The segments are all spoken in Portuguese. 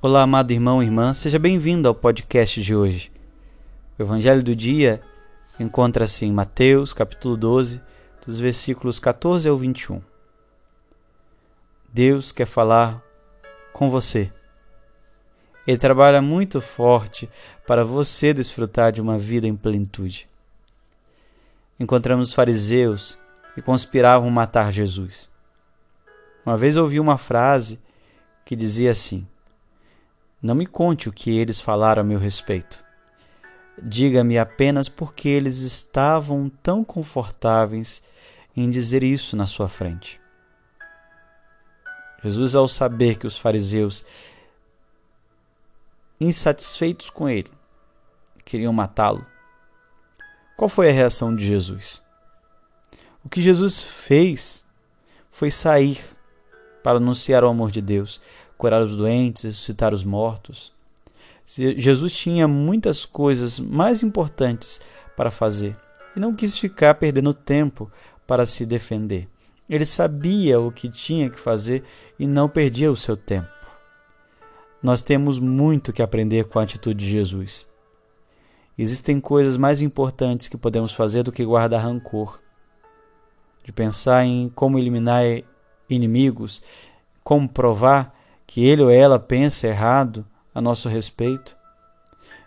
Olá, amado irmão e irmã, seja bem-vindo ao podcast de hoje. O evangelho do dia encontra-se em Mateus, capítulo 12, dos versículos 14 ao 21. Deus quer falar com você. Ele trabalha muito forte para você desfrutar de uma vida em plenitude. Encontramos os fariseus que conspiravam matar Jesus. Uma vez ouvi uma frase que dizia assim: não me conte o que eles falaram a meu respeito. Diga-me apenas porque eles estavam tão confortáveis em dizer isso na sua frente. Jesus, ao saber que os fariseus, insatisfeitos com ele, queriam matá-lo, qual foi a reação de Jesus? O que Jesus fez foi sair para anunciar o amor de Deus, curar os doentes, ressuscitar os mortos. Jesus tinha muitas coisas mais importantes para fazer e não quis ficar perdendo tempo para se defender. Ele sabia o que tinha que fazer e não perdia o seu tempo. Nós temos muito que aprender com a atitude de Jesus. Existem coisas mais importantes que podemos fazer do que guardar rancor, de pensar em como eliminar inimigos, como provar que ele ou ela pensa errado a nosso respeito.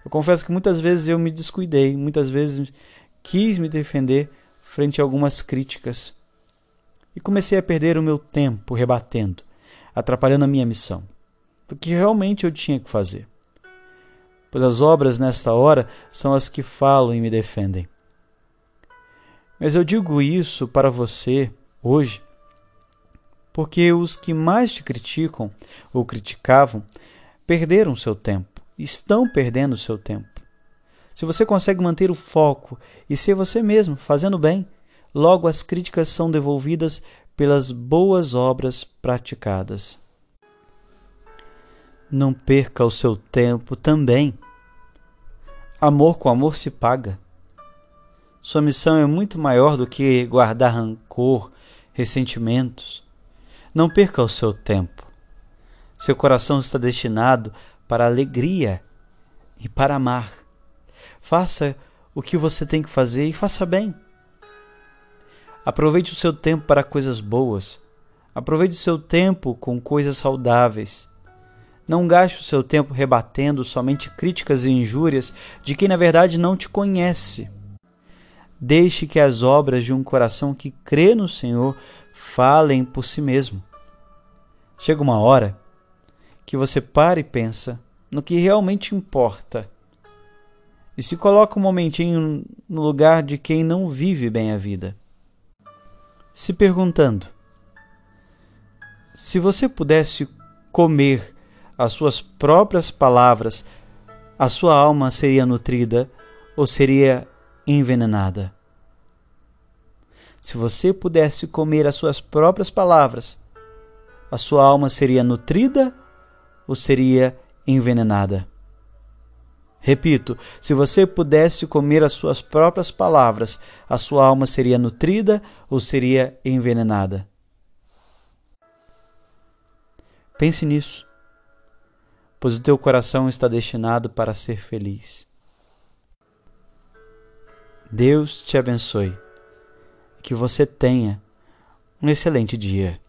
Eu confesso que muitas vezes eu me descuidei, muitas vezes quis me defender frente a algumas críticas e comecei a perder o meu tempo rebatendo, atrapalhando a minha missão, do que realmente eu tinha que fazer. Pois as obras nesta hora são as que falam e me defendem. Mas eu digo isso para você hoje porque os que mais te criticam ou criticavam perderam seu tempo, estão perdendo seu tempo. Se você consegue manter o foco e ser você mesmo, fazendo bem, logo as críticas são devolvidas pelas boas obras praticadas. Não perca o seu tempo também. Amor com amor se paga. Sua missão é muito maior do que guardar rancor, ressentimentos. Não perca o seu tempo. Seu coração está destinado para alegria e para amar. Faça o que você tem que fazer e faça bem. Aproveite o seu tempo para coisas boas. Aproveite o seu tempo com coisas saudáveis. Não gaste o seu tempo rebatendo somente críticas e injúrias de quem na verdade não te conhece. Deixe que as obras de um coração que crê no Senhor falem por si mesmo. Chega uma hora que você para e pensa no que realmente importa e se coloca um momentinho no lugar de quem não vive bem a vida, se perguntando: se você pudesse comer as suas próprias palavras, a sua alma seria nutrida ou seria envenenada? Se você pudesse comer as suas próprias palavras, a sua alma seria nutrida ou seria envenenada? Repito, se você pudesse comer as suas próprias palavras, a sua alma seria nutrida ou seria envenenada? Pense nisso, pois o teu coração está destinado para ser feliz. Deus te abençoe que você tenha um excelente dia.